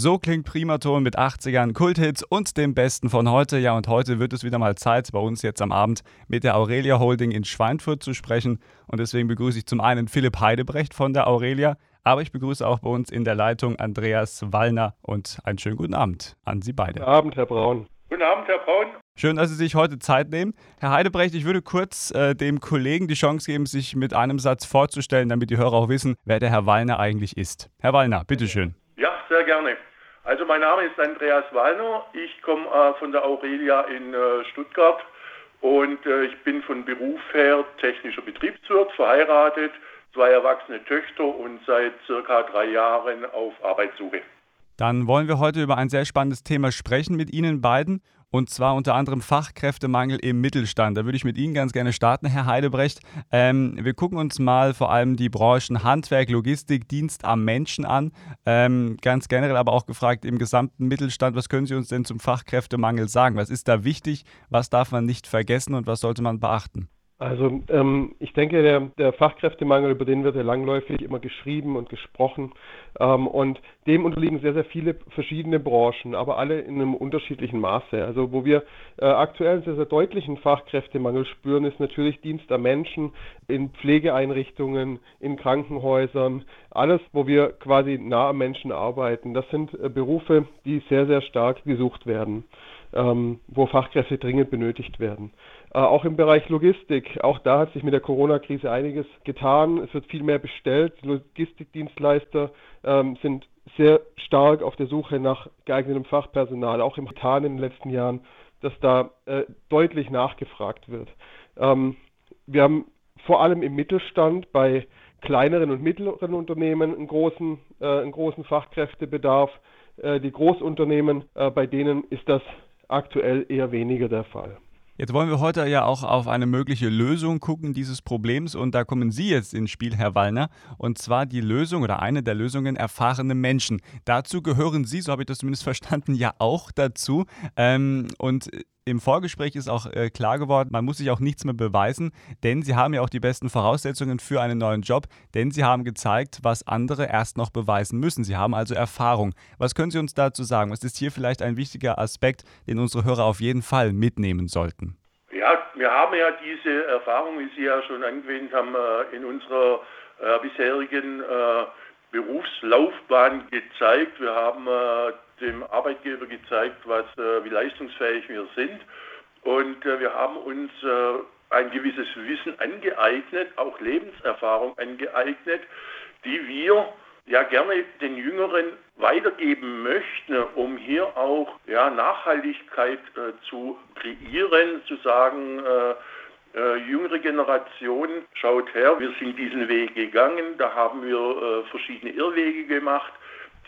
So klingt Primaton mit 80ern, Kulthits und dem Besten von heute. Ja, und heute wird es wieder mal Zeit, bei uns jetzt am Abend mit der Aurelia Holding in Schweinfurt zu sprechen. Und deswegen begrüße ich zum einen Philipp Heidebrecht von der Aurelia, aber ich begrüße auch bei uns in der Leitung Andreas Wallner und einen schönen guten Abend an Sie beide. Guten Abend, Herr Braun. Guten Abend, Herr Braun. Schön, dass Sie sich heute Zeit nehmen. Herr Heidebrecht, ich würde kurz äh, dem Kollegen die Chance geben, sich mit einem Satz vorzustellen, damit die Hörer auch wissen, wer der Herr Wallner eigentlich ist. Herr Wallner, bitteschön. Ja, sehr gerne. Also mein Name ist Andreas Wallner. Ich komme äh, von der Aurelia in äh, Stuttgart und äh, ich bin von Beruf her technischer Betriebswirt, verheiratet, zwei erwachsene Töchter und seit circa drei Jahren auf Arbeitssuche. Dann wollen wir heute über ein sehr spannendes Thema sprechen mit Ihnen beiden und zwar unter anderem Fachkräftemangel im Mittelstand. Da würde ich mit Ihnen ganz gerne starten, Herr Heidebrecht. Ähm, wir gucken uns mal vor allem die Branchen Handwerk, Logistik, Dienst am Menschen an. Ähm, ganz generell aber auch gefragt im gesamten Mittelstand, was können Sie uns denn zum Fachkräftemangel sagen? Was ist da wichtig? Was darf man nicht vergessen und was sollte man beachten? Also ähm, ich denke, der, der, Fachkräftemangel, über den wird ja langläufig immer geschrieben und gesprochen. Ähm, und dem unterliegen sehr, sehr viele verschiedene Branchen, aber alle in einem unterschiedlichen Maße. Also wo wir äh, aktuell einen sehr, sehr deutlichen Fachkräftemangel spüren, ist natürlich Dienst am Menschen in Pflegeeinrichtungen, in Krankenhäusern, alles, wo wir quasi nah am Menschen arbeiten. Das sind äh, Berufe, die sehr, sehr stark gesucht werden, ähm, wo Fachkräfte dringend benötigt werden. Äh, auch im Bereich Logistik, auch da hat sich mit der Corona-Krise einiges getan. Es wird viel mehr bestellt. Die Logistikdienstleister ähm, sind sehr stark auf der Suche nach geeignetem Fachpersonal, auch im Getan in den letzten Jahren, dass da äh, deutlich nachgefragt wird. Ähm, wir haben vor allem im Mittelstand bei kleineren und mittleren Unternehmen einen großen, äh, einen großen Fachkräftebedarf. Äh, die Großunternehmen, äh, bei denen ist das aktuell eher weniger der Fall. Jetzt wollen wir heute ja auch auf eine mögliche Lösung gucken dieses Problems und da kommen Sie jetzt ins Spiel, Herr Wallner, und zwar die Lösung oder eine der Lösungen erfahrene Menschen. Dazu gehören Sie, so habe ich das zumindest verstanden, ja auch dazu. Ähm, und im Vorgespräch ist auch äh, klar geworden, man muss sich auch nichts mehr beweisen, denn sie haben ja auch die besten Voraussetzungen für einen neuen Job, denn sie haben gezeigt, was andere erst noch beweisen müssen. Sie haben also Erfahrung. Was können Sie uns dazu sagen? Was ist hier vielleicht ein wichtiger Aspekt, den unsere Hörer auf jeden Fall mitnehmen sollten? Ja, wir haben ja diese Erfahrung, wie Sie ja schon angewähnt haben, äh, in unserer äh, bisherigen äh, Berufslaufbahn gezeigt. Wir haben dem Arbeitgeber gezeigt, was, äh, wie leistungsfähig wir sind. Und äh, wir haben uns äh, ein gewisses Wissen angeeignet, auch Lebenserfahrung angeeignet, die wir ja gerne den Jüngeren weitergeben möchten, um hier auch ja, Nachhaltigkeit äh, zu kreieren, zu sagen, äh, äh, jüngere Generation, schaut her, wir sind diesen Weg gegangen, da haben wir verschiedene Irrwege gemacht,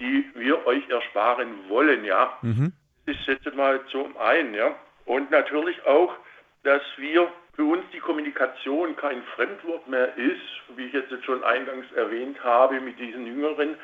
die wir euch ersparen wollen, ja. Mhm. Das setzt mal zum einen, ja. Und natürlich auch, dass wir für uns die Kommunikation kein Fremdwort mehr ist, wie ich jetzt schon eingangs erwähnt habe mit diesen Jüngeren,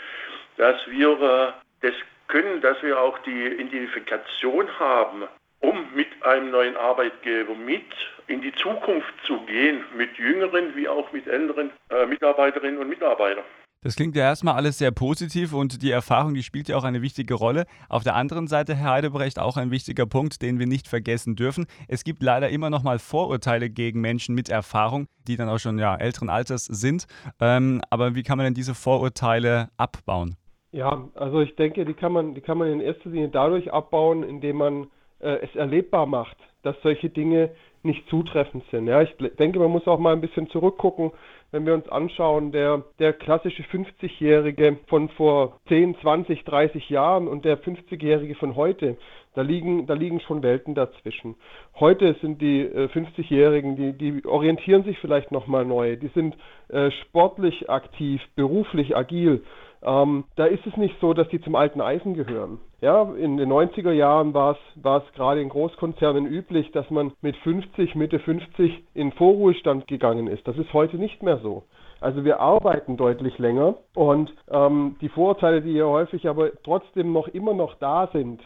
dass wir äh, das können, dass wir auch die Identifikation haben, um mit einem neuen Arbeitgeber mit in die Zukunft zu gehen, mit jüngeren wie auch mit älteren äh, Mitarbeiterinnen und Mitarbeitern. Das klingt ja erstmal alles sehr positiv und die Erfahrung, die spielt ja auch eine wichtige Rolle. Auf der anderen Seite, Herr Heidebrecht, auch ein wichtiger Punkt, den wir nicht vergessen dürfen. Es gibt leider immer noch mal Vorurteile gegen Menschen mit Erfahrung, die dann auch schon ja, älteren Alters sind. Ähm, aber wie kann man denn diese Vorurteile abbauen? Ja, also ich denke, die kann man, die kann man in erster Linie dadurch abbauen, indem man äh, es erlebbar macht, dass solche Dinge nicht zutreffend sind. Ja, ich denke, man muss auch mal ein bisschen zurückgucken, wenn wir uns anschauen, der, der klassische 50-Jährige von vor 10, 20, 30 Jahren und der 50-Jährige von heute, da liegen, da liegen schon Welten dazwischen. Heute sind die äh, 50-Jährigen, die, die orientieren sich vielleicht nochmal neu, die sind äh, sportlich aktiv, beruflich agil ähm, da ist es nicht so, dass die zum alten Eisen gehören. Ja, in den 90er Jahren war es gerade in Großkonzernen üblich, dass man mit 50, Mitte 50 in Vorruhestand gegangen ist. Das ist heute nicht mehr so. Also wir arbeiten deutlich länger und ähm, die Vorurteile, die hier häufig aber trotzdem noch immer noch da sind,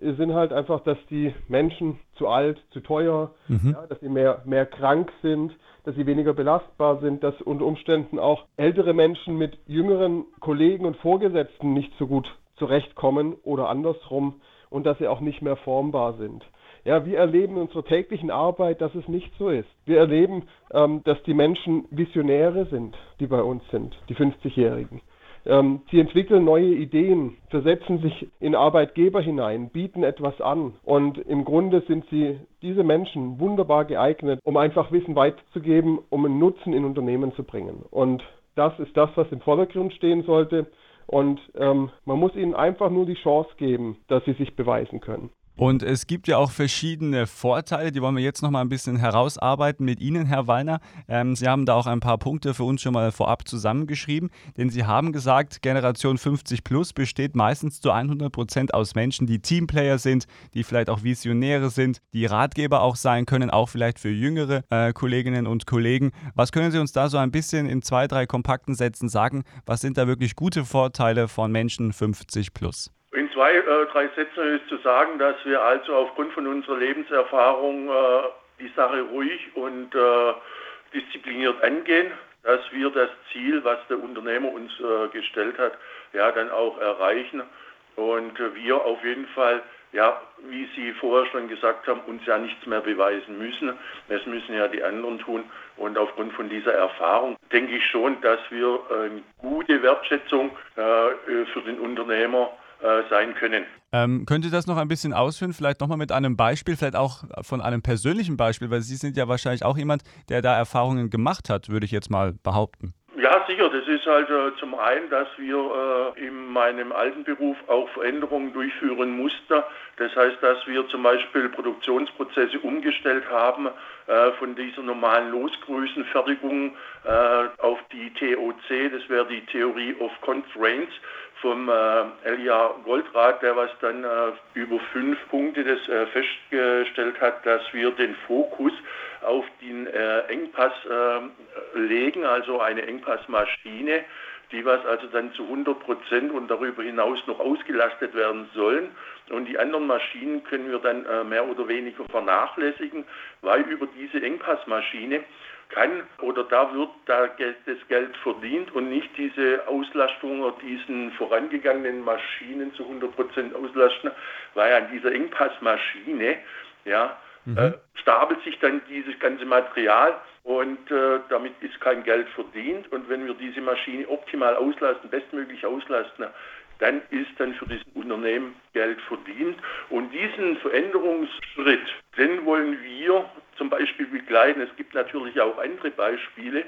sind halt einfach, dass die Menschen zu alt, zu teuer, mhm. ja, dass sie mehr, mehr krank sind, dass sie weniger belastbar sind, dass unter Umständen auch ältere Menschen mit jüngeren Kollegen und Vorgesetzten nicht so gut zurechtkommen oder andersrum und dass sie auch nicht mehr formbar sind. Ja, wir erleben in unserer täglichen Arbeit, dass es nicht so ist. Wir erleben, ähm, dass die Menschen Visionäre sind, die bei uns sind, die 50-Jährigen. Ähm, sie entwickeln neue Ideen, versetzen sich in Arbeitgeber hinein, bieten etwas an. Und im Grunde sind sie, diese Menschen, wunderbar geeignet, um einfach Wissen weiterzugeben, um einen Nutzen in Unternehmen zu bringen. Und das ist das, was im Vordergrund stehen sollte. Und ähm, man muss ihnen einfach nur die Chance geben, dass sie sich beweisen können. Und es gibt ja auch verschiedene Vorteile, die wollen wir jetzt noch mal ein bisschen herausarbeiten mit Ihnen, Herr Wallner. Ähm, Sie haben da auch ein paar Punkte für uns schon mal vorab zusammengeschrieben, denn Sie haben gesagt, Generation 50 plus besteht meistens zu 100 Prozent aus Menschen, die Teamplayer sind, die vielleicht auch Visionäre sind, die Ratgeber auch sein können, auch vielleicht für jüngere äh, Kolleginnen und Kollegen. Was können Sie uns da so ein bisschen in zwei, drei kompakten Sätzen sagen? Was sind da wirklich gute Vorteile von Menschen 50 plus? Zwei, äh, drei Sätzen ist zu sagen, dass wir also aufgrund von unserer Lebenserfahrung äh, die Sache ruhig und äh, diszipliniert angehen, dass wir das Ziel, was der Unternehmer uns äh, gestellt hat, ja dann auch erreichen und wir auf jeden Fall ja, wie Sie vorher schon gesagt haben, uns ja nichts mehr beweisen müssen. Das müssen ja die anderen tun. Und aufgrund von dieser Erfahrung denke ich schon, dass wir eine gute Wertschätzung äh, für den Unternehmer äh, sein können. Ähm, könnt ihr das noch ein bisschen ausführen? Vielleicht nochmal mit einem Beispiel, vielleicht auch von einem persönlichen Beispiel, weil Sie sind ja wahrscheinlich auch jemand, der da Erfahrungen gemacht hat, würde ich jetzt mal behaupten. Ja, sicher. Das ist halt äh, zum einen, dass wir äh, in meinem alten Beruf auch Veränderungen durchführen mussten. Das heißt, dass wir zum Beispiel Produktionsprozesse umgestellt haben äh, von dieser normalen Losgrößenfertigung äh, auf die TOC, das wäre die Theory of Constraints vom äh, Elia Goldrath, der was dann äh, über fünf Punkte das äh, festgestellt hat, dass wir den Fokus auf den äh, Engpass äh, legen, also eine Engpassmaschine, die was also dann zu 100 Prozent und darüber hinaus noch ausgelastet werden sollen. Und die anderen Maschinen können wir dann äh, mehr oder weniger vernachlässigen, weil über diese Engpassmaschine kann oder da wird da das Geld verdient und nicht diese Auslastung oder diesen vorangegangenen Maschinen zu 100 Prozent auslasten, weil an dieser Engpassmaschine ja, mhm. äh, stapelt sich dann dieses ganze Material und äh, damit ist kein Geld verdient. Und wenn wir diese Maschine optimal auslasten, bestmöglich auslasten, dann ist dann für dieses Unternehmen Geld verdient. Und diesen Veränderungsschritt, den wollen wir zum Beispiel begleiten. Es gibt natürlich auch andere Beispiele,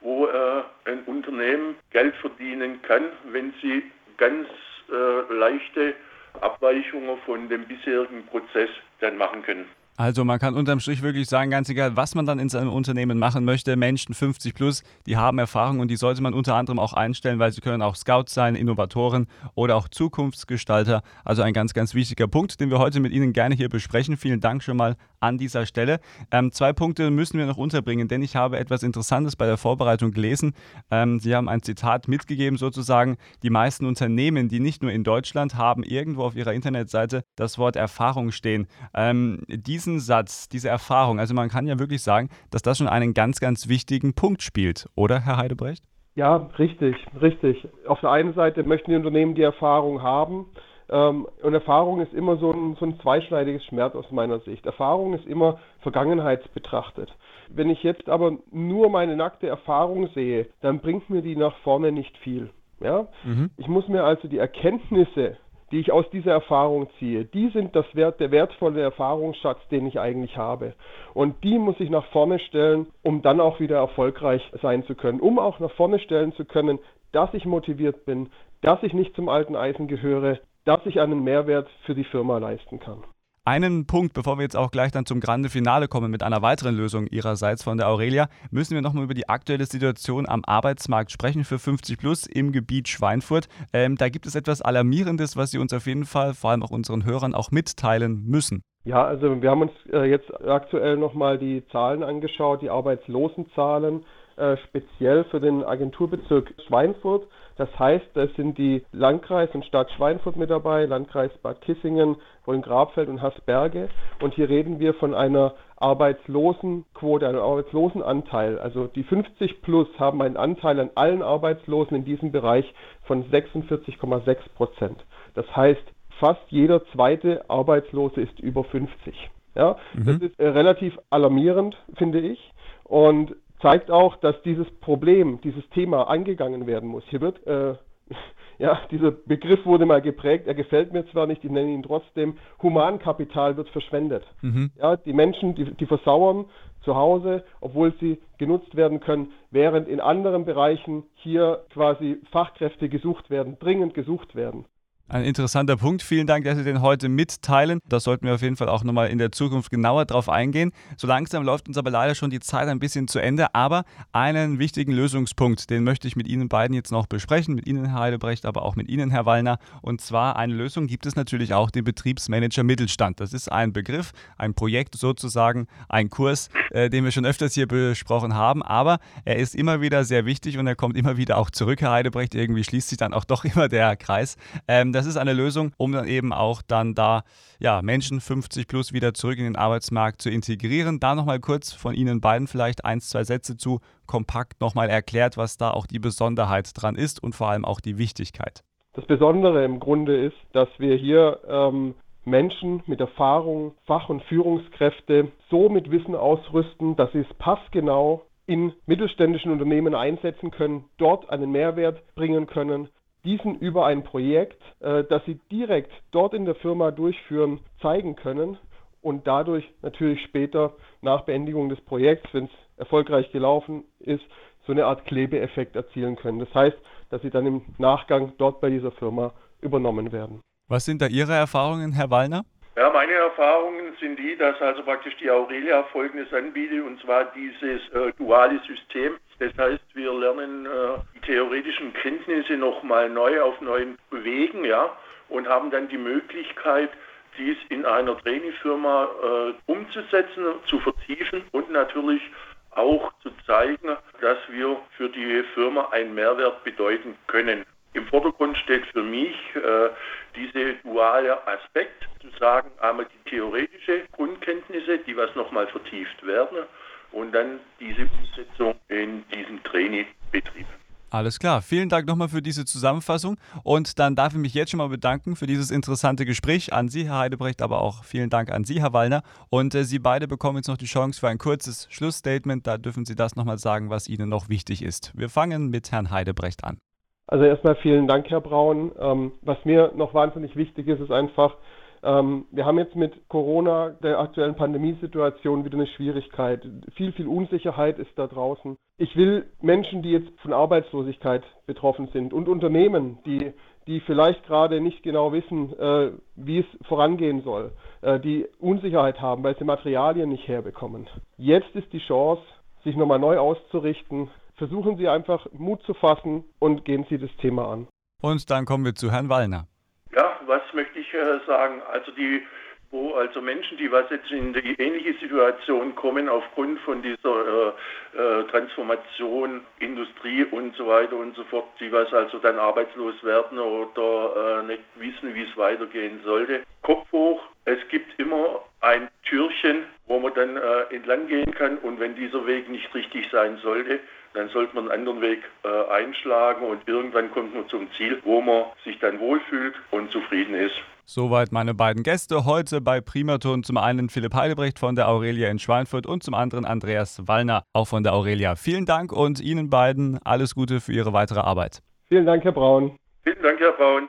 wo äh, ein Unternehmen Geld verdienen kann, wenn sie ganz äh, leichte Abweichungen von dem bisherigen Prozess dann machen können. Also man kann unterm Strich wirklich sagen, ganz egal, was man dann in seinem Unternehmen machen möchte, Menschen 50 plus, die haben Erfahrung und die sollte man unter anderem auch einstellen, weil sie können auch Scouts sein, Innovatoren oder auch Zukunftsgestalter. Also ein ganz, ganz wichtiger Punkt, den wir heute mit Ihnen gerne hier besprechen. Vielen Dank schon mal an dieser Stelle. Ähm, zwei Punkte müssen wir noch unterbringen, denn ich habe etwas Interessantes bei der Vorbereitung gelesen. Ähm, Sie haben ein Zitat mitgegeben sozusagen. Die meisten Unternehmen, die nicht nur in Deutschland haben, irgendwo auf ihrer Internetseite das Wort Erfahrung stehen. Ähm, diesen Satz, diese Erfahrung, also man kann ja wirklich sagen, dass das schon einen ganz, ganz wichtigen Punkt spielt, oder Herr Heidebrecht? Ja, richtig, richtig. Auf der einen Seite möchten die Unternehmen die Erfahrung haben. Ähm, und Erfahrung ist immer so ein, so ein zweischneidiges Schmerz aus meiner Sicht. Erfahrung ist immer vergangenheitsbetrachtet. Wenn ich jetzt aber nur meine nackte Erfahrung sehe, dann bringt mir die nach vorne nicht viel. Ja? Mhm. Ich muss mir also die Erkenntnisse, die ich aus dieser Erfahrung ziehe, die sind das Wert, der wertvolle Erfahrungsschatz, den ich eigentlich habe. Und die muss ich nach vorne stellen, um dann auch wieder erfolgreich sein zu können, um auch nach vorne stellen zu können, dass ich motiviert bin, dass ich nicht zum alten Eisen gehöre, dass ich einen Mehrwert für die Firma leisten kann. Einen Punkt, bevor wir jetzt auch gleich dann zum Grande Finale kommen mit einer weiteren Lösung Ihrerseits von der Aurelia, müssen wir nochmal über die aktuelle Situation am Arbeitsmarkt sprechen für 50 Plus im Gebiet Schweinfurt. Ähm, da gibt es etwas Alarmierendes, was Sie uns auf jeden Fall, vor allem auch unseren Hörern, auch mitteilen müssen. Ja, also wir haben uns äh, jetzt aktuell nochmal die Zahlen angeschaut, die Arbeitslosenzahlen, äh, speziell für den Agenturbezirk Schweinfurt. Das heißt, es sind die Landkreis und Stadt Schweinfurt mit dabei, Landkreis Bad Kissingen, Wollengrabfeld und Hasberge. Und hier reden wir von einer Arbeitslosenquote, einem Arbeitslosenanteil. Also die 50 plus haben einen Anteil an allen Arbeitslosen in diesem Bereich von 46,6 Prozent. Das heißt, fast jeder zweite Arbeitslose ist über 50. Ja, mhm. das ist äh, relativ alarmierend, finde ich. Und zeigt auch, dass dieses Problem, dieses Thema angegangen werden muss. Hier wird, äh, ja, dieser Begriff wurde mal geprägt, er gefällt mir zwar nicht, ich nenne ihn trotzdem, Humankapital wird verschwendet. Mhm. Ja, die Menschen, die, die versauern zu Hause, obwohl sie genutzt werden können, während in anderen Bereichen hier quasi Fachkräfte gesucht werden, dringend gesucht werden. Ein interessanter Punkt. Vielen Dank, dass Sie den heute mitteilen. Da sollten wir auf jeden Fall auch nochmal in der Zukunft genauer drauf eingehen. So langsam läuft uns aber leider schon die Zeit ein bisschen zu Ende. Aber einen wichtigen Lösungspunkt, den möchte ich mit Ihnen beiden jetzt noch besprechen. Mit Ihnen, Herr Heidebrecht, aber auch mit Ihnen, Herr Wallner. Und zwar eine Lösung gibt es natürlich auch den Betriebsmanager Mittelstand. Das ist ein Begriff, ein Projekt sozusagen, ein Kurs, äh, den wir schon öfters hier besprochen haben. Aber er ist immer wieder sehr wichtig und er kommt immer wieder auch zurück, Herr Heidebrecht. Irgendwie schließt sich dann auch doch immer der Kreis. Ähm, das ist eine Lösung, um dann eben auch dann da ja, Menschen 50 plus wieder zurück in den Arbeitsmarkt zu integrieren. Da nochmal kurz von Ihnen beiden vielleicht ein, zwei Sätze zu kompakt nochmal erklärt, was da auch die Besonderheit dran ist und vor allem auch die Wichtigkeit. Das Besondere im Grunde ist, dass wir hier ähm, Menschen mit Erfahrung, Fach- und Führungskräfte so mit Wissen ausrüsten, dass sie es passgenau in mittelständischen Unternehmen einsetzen können, dort einen Mehrwert bringen können, diesen über ein Projekt, äh, das sie direkt dort in der Firma durchführen, zeigen können und dadurch natürlich später nach Beendigung des Projekts, wenn es erfolgreich gelaufen ist, so eine Art Klebeeffekt erzielen können. Das heißt, dass sie dann im Nachgang dort bei dieser Firma übernommen werden. Was sind da Ihre Erfahrungen, Herr Wallner? Ja, meine Erfahrungen sind die, dass also praktisch die Aurelia Folgendes anbietet, und zwar dieses äh, duale System. Das heißt, wir lernen äh, die theoretischen Kenntnisse nochmal neu auf neuen Wegen, ja, und haben dann die Möglichkeit, dies in einer Trainingfirma äh, umzusetzen, zu vertiefen und natürlich auch zu zeigen, dass wir für die Firma einen Mehrwert bedeuten können. Im Vordergrund steht für mich äh, dieser duale Aspekt, zu sagen, einmal die theoretische Grundkenntnisse, die was nochmal vertieft werden und dann diese Umsetzung in diesen Trainingbetrieb. Alles klar. Vielen Dank nochmal für diese Zusammenfassung. Und dann darf ich mich jetzt schon mal bedanken für dieses interessante Gespräch an Sie, Herr Heidebrecht, aber auch vielen Dank an Sie, Herr Wallner. Und äh, Sie beide bekommen jetzt noch die Chance für ein kurzes Schlussstatement. Da dürfen Sie das nochmal sagen, was Ihnen noch wichtig ist. Wir fangen mit Herrn Heidebrecht an. Also erstmal vielen Dank, Herr Braun. Ähm, was mir noch wahnsinnig wichtig ist, ist einfach, ähm, wir haben jetzt mit Corona, der aktuellen Pandemiesituation, wieder eine Schwierigkeit. Viel, viel Unsicherheit ist da draußen. Ich will Menschen, die jetzt von Arbeitslosigkeit betroffen sind und Unternehmen, die, die vielleicht gerade nicht genau wissen, äh, wie es vorangehen soll, äh, die Unsicherheit haben, weil sie Materialien nicht herbekommen. Jetzt ist die Chance, sich nochmal neu auszurichten, versuchen Sie einfach Mut zu fassen und gehen Sie das Thema an. Und dann kommen wir zu Herrn Wallner. Ja, was möchte ich äh, sagen? Also die wo also Menschen, die was jetzt in die ähnliche Situation kommen aufgrund von dieser äh, äh, Transformation, Industrie und so weiter und so fort, die was also dann arbeitslos werden oder äh, nicht wissen, wie es weitergehen sollte. Kopf hoch, es gibt immer ein Türchen, wo man dann äh, entlang gehen kann und wenn dieser Weg nicht richtig sein sollte, dann sollte man einen anderen Weg äh, einschlagen und irgendwann kommt man zum Ziel, wo man sich dann wohlfühlt und zufrieden ist. Soweit meine beiden Gäste heute bei Primaton. Zum einen Philipp Heidebrecht von der Aurelia in Schweinfurt und zum anderen Andreas Wallner, auch von der Aurelia. Vielen Dank und Ihnen beiden alles Gute für Ihre weitere Arbeit. Vielen Dank, Herr Braun. Vielen Dank, Herr Braun.